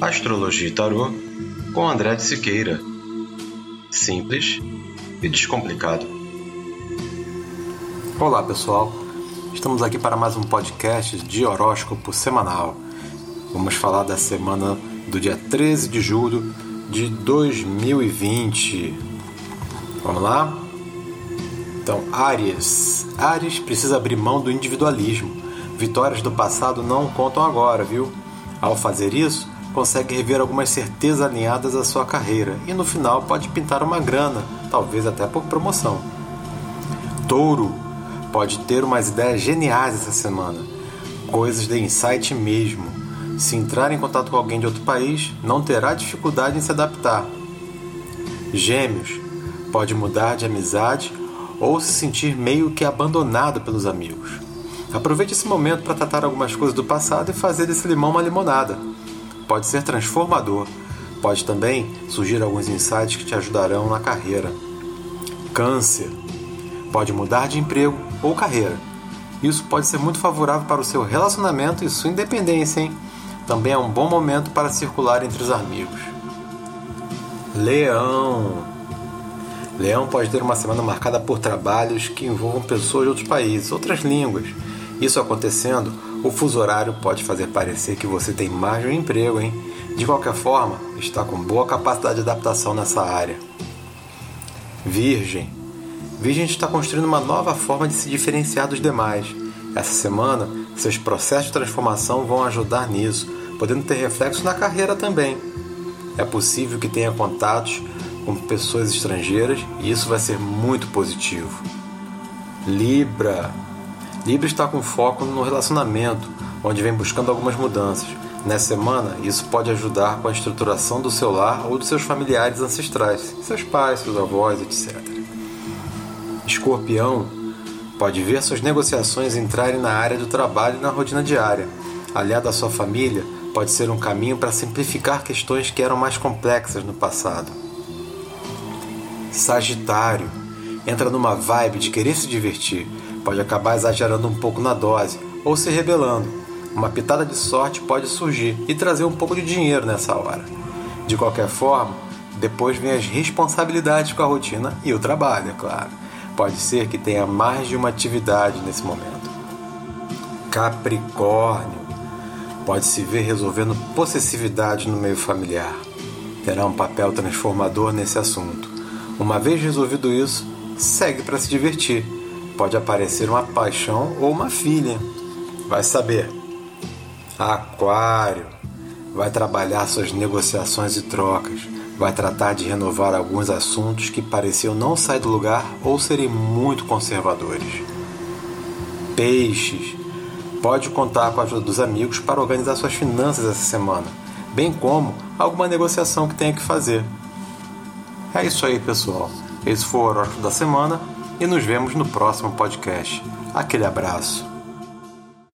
Astrologia e Tarô com André de Siqueira. Simples e descomplicado. Olá pessoal, estamos aqui para mais um podcast de horóscopo semanal. Vamos falar da semana do dia 13 de julho de 2020. Vamos lá? Então, Aries. Ares precisa abrir mão do individualismo. Vitórias do passado não contam agora, viu? Ao fazer isso, consegue rever algumas certezas alinhadas à sua carreira e no final pode pintar uma grana, talvez até por promoção. Touro pode ter umas ideias geniais essa semana, coisas de insight mesmo. Se entrar em contato com alguém de outro país, não terá dificuldade em se adaptar. Gêmeos pode mudar de amizade ou se sentir meio que abandonado pelos amigos. Aproveite esse momento para tratar algumas coisas do passado e fazer desse limão uma limonada pode ser transformador. Pode também surgir alguns insights que te ajudarão na carreira. Câncer. Pode mudar de emprego ou carreira. Isso pode ser muito favorável para o seu relacionamento e sua independência, hein? Também é um bom momento para circular entre os amigos. Leão. Leão pode ter uma semana marcada por trabalhos que envolvam pessoas de outros países, outras línguas. Isso acontecendo, o fuso horário pode fazer parecer que você tem mais de um emprego, hein? De qualquer forma, está com boa capacidade de adaptação nessa área. Virgem. Virgem está construindo uma nova forma de se diferenciar dos demais. Essa semana, seus processos de transformação vão ajudar nisso, podendo ter reflexo na carreira também. É possível que tenha contatos com pessoas estrangeiras e isso vai ser muito positivo. Libra. Libra está com foco no relacionamento, onde vem buscando algumas mudanças. Nessa semana, isso pode ajudar com a estruturação do seu lar ou dos seus familiares ancestrais, seus pais, seus avós, etc. Escorpião pode ver suas negociações entrarem na área do trabalho e na rotina diária. Aliado à sua família, pode ser um caminho para simplificar questões que eram mais complexas no passado. Sagitário entra numa vibe de querer se divertir, pode acabar exagerando um pouco na dose ou se rebelando. Uma pitada de sorte pode surgir e trazer um pouco de dinheiro nessa hora. De qualquer forma, depois vem as responsabilidades com a rotina e o trabalho, é claro. Pode ser que tenha mais de uma atividade nesse momento. Capricórnio pode se ver resolvendo possessividade no meio familiar. Terá um papel transformador nesse assunto. Uma vez resolvido isso, segue para se divertir pode aparecer uma paixão ou uma filha. Vai saber. Aquário vai trabalhar suas negociações e trocas. Vai tratar de renovar alguns assuntos que pareciam não sair do lugar ou serem muito conservadores. Peixes pode contar com a ajuda dos amigos para organizar suas finanças essa semana, bem como alguma negociação que tenha que fazer. É isso aí, pessoal. Esse foi o horóscopo da semana e nos vemos no próximo podcast. Aquele abraço.